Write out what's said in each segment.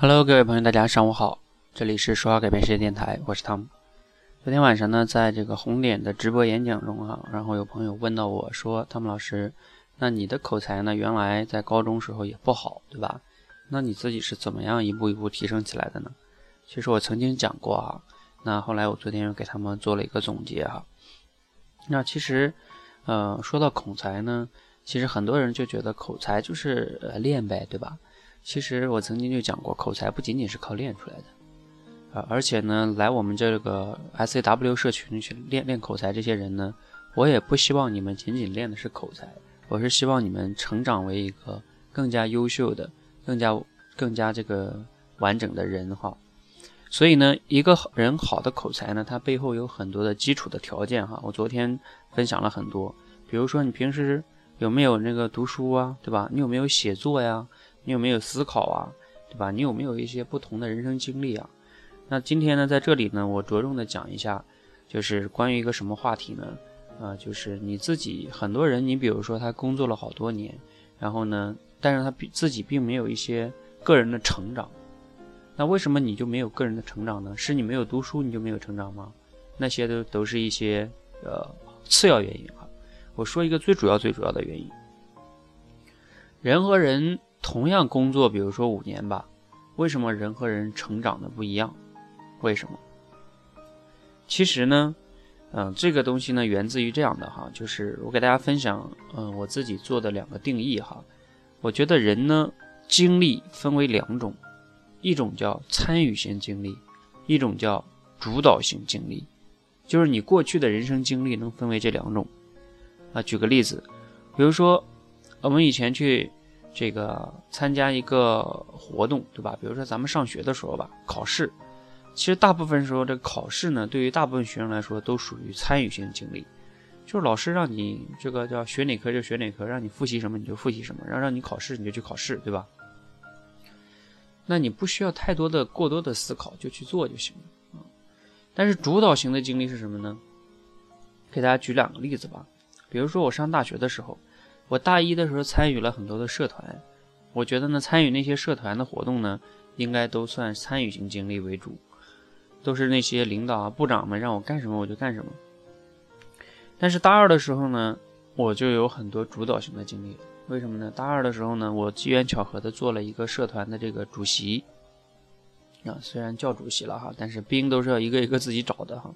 Hello，各位朋友，大家上午好，这里是说话改变世界电台，我是汤姆。昨天晚上呢，在这个红点的直播演讲中哈，然后有朋友问到我说：“汤姆老师，那你的口才呢，原来在高中时候也不好，对吧？那你自己是怎么样一步一步提升起来的呢？”其实我曾经讲过啊，那后来我昨天又给他们做了一个总结哈。那其实，呃，说到口才呢，其实很多人就觉得口才就是呃练呗，对吧？其实我曾经就讲过，口才不仅仅是靠练出来的，啊，而且呢，来我们这个 S A W 社群去练练口才，这些人呢，我也不希望你们仅仅练的是口才，我是希望你们成长为一个更加优秀的、更加更加这个完整的人哈。所以呢，一个人好的口才呢，它背后有很多的基础的条件哈。我昨天分享了很多，比如说你平时有没有那个读书啊，对吧？你有没有写作呀？你有没有思考啊，对吧？你有没有一些不同的人生经历啊？那今天呢，在这里呢，我着重的讲一下，就是关于一个什么话题呢？啊，就是你自己，很多人，你比如说他工作了好多年，然后呢，但是他比自己并没有一些个人的成长。那为什么你就没有个人的成长呢？是你没有读书你就没有成长吗？那些都都是一些呃次要原因啊。我说一个最主要最主要的原因，人和人。同样工作，比如说五年吧，为什么人和人成长的不一样？为什么？其实呢，嗯，这个东西呢，源自于这样的哈，就是我给大家分享，嗯，我自己做的两个定义哈。我觉得人呢，经历分为两种，一种叫参与型经历，一种叫主导型经历，就是你过去的人生经历能分为这两种。啊，举个例子，比如说我们以前去。这个参加一个活动，对吧？比如说咱们上学的时候吧，考试，其实大部分时候这考试呢，对于大部分学生来说都属于参与性经历，就是老师让你这个叫学哪科就学哪科，让你复习什么你就复习什么，然后让你考试你就去考试，对吧？那你不需要太多的过多的思考，就去做就行了。但是主导型的经历是什么呢？给大家举两个例子吧，比如说我上大学的时候。我大一的时候参与了很多的社团，我觉得呢，参与那些社团的活动呢，应该都算参与型经历为主，都是那些领导啊、部长们让我干什么我就干什么。但是大二的时候呢，我就有很多主导型的经历，为什么呢？大二的时候呢，我机缘巧合的做了一个社团的这个主席，啊，虽然叫主席了哈，但是兵都是要一个一个自己找的哈，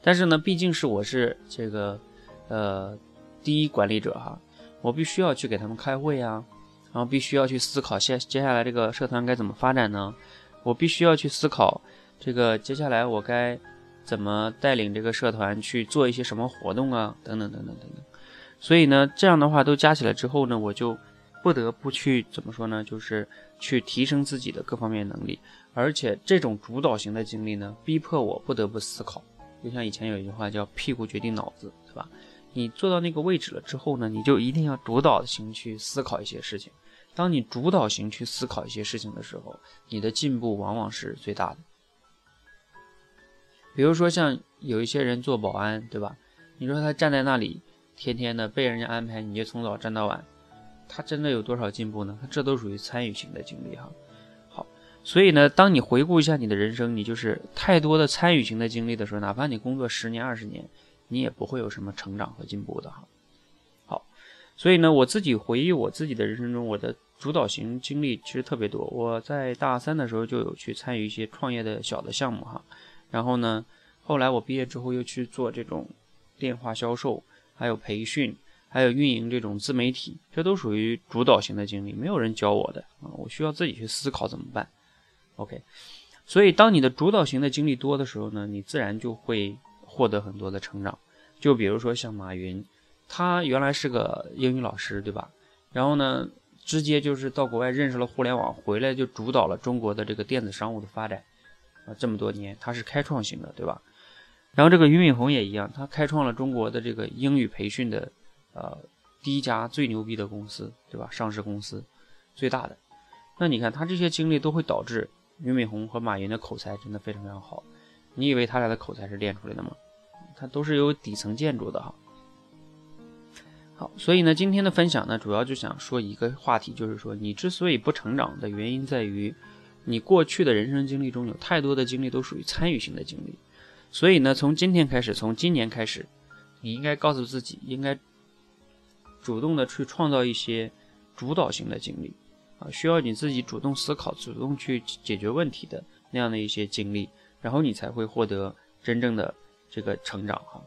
但是呢，毕竟是我是这个呃第一管理者哈。我必须要去给他们开会呀，然后必须要去思考接接下来这个社团该怎么发展呢？我必须要去思考这个接下来我该怎么带领这个社团去做一些什么活动啊，等等等等等等。所以呢，这样的话都加起来之后呢，我就不得不去怎么说呢？就是去提升自己的各方面能力，而且这种主导型的经历呢，逼迫我不得不思考。就像以前有一句话叫“屁股决定脑子”，对吧？你做到那个位置了之后呢，你就一定要主导型去思考一些事情。当你主导型去思考一些事情的时候，你的进步往往是最大的。比如说像有一些人做保安，对吧？你说他站在那里，天天的被人家安排，你就从早站到晚，他真的有多少进步呢？他这都属于参与型的经历哈。好，所以呢，当你回顾一下你的人生，你就是太多的参与型的经历的时候，哪怕你工作十年二十年。你也不会有什么成长和进步的哈。好，所以呢，我自己回忆我自己的人生中，我的主导型经历其实特别多。我在大三的时候就有去参与一些创业的小的项目哈。然后呢，后来我毕业之后又去做这种电话销售，还有培训，还有运营这种自媒体，这都属于主导型的经历，没有人教我的啊，我需要自己去思考怎么办。OK，所以当你的主导型的经历多的时候呢，你自然就会。获得很多的成长，就比如说像马云，他原来是个英语老师，对吧？然后呢，直接就是到国外认识了互联网，回来就主导了中国的这个电子商务的发展啊，这么多年他是开创型的，对吧？然后这个俞敏洪也一样，他开创了中国的这个英语培训的呃第一家最牛逼的公司，对吧？上市公司最大的。那你看他这些经历都会导致俞敏洪和马云的口才真的非常非常好。你以为他俩的口才是练出来的吗？它都是有底层建筑的哈。好，所以呢，今天的分享呢，主要就想说一个话题，就是说你之所以不成长的原因在于，你过去的人生经历中有太多的经历都属于参与型的经历，所以呢，从今天开始，从今年开始，你应该告诉自己，应该主动的去创造一些主导型的经历啊，需要你自己主动思考、主动去解决问题的那样的一些经历，然后你才会获得真正的这个成长哈。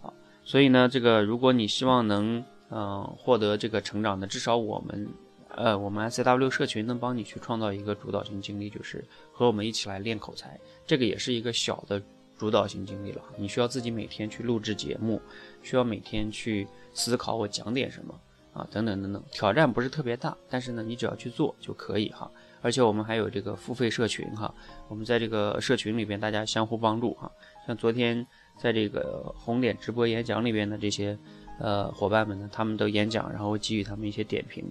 好，所以呢，这个如果你希望能嗯获得这个成长的，至少我们。呃，我们 S W 社群能帮你去创造一个主导型经历，就是和我们一起来练口才，这个也是一个小的主导型经历了。你需要自己每天去录制节目，需要每天去思考我讲点什么啊，等等等等，挑战不是特别大，但是呢，你只要去做就可以哈。而且我们还有这个付费社群哈，我们在这个社群里边大家相互帮助哈。像昨天在这个红点直播演讲里边的这些呃伙伴们呢，他们都演讲，然后给予他们一些点评。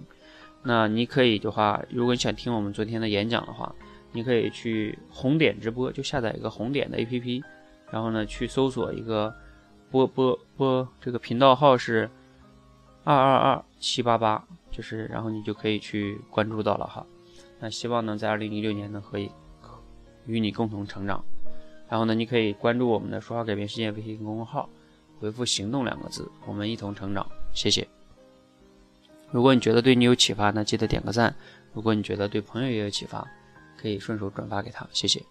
那你可以的话，如果你想听我们昨天的演讲的话，你可以去红点直播，就下载一个红点的 APP，然后呢去搜索一个播播播，这个频道号是二二二七八八，就是然后你就可以去关注到了哈。那希望呢在二零一六年呢可以与你共同成长。然后呢你可以关注我们的说话改变世界微信公众号，回复行动两个字，我们一同成长。谢谢。如果你觉得对你有启发，那记得点个赞；如果你觉得对朋友也有启发，可以顺手转发给他，谢谢。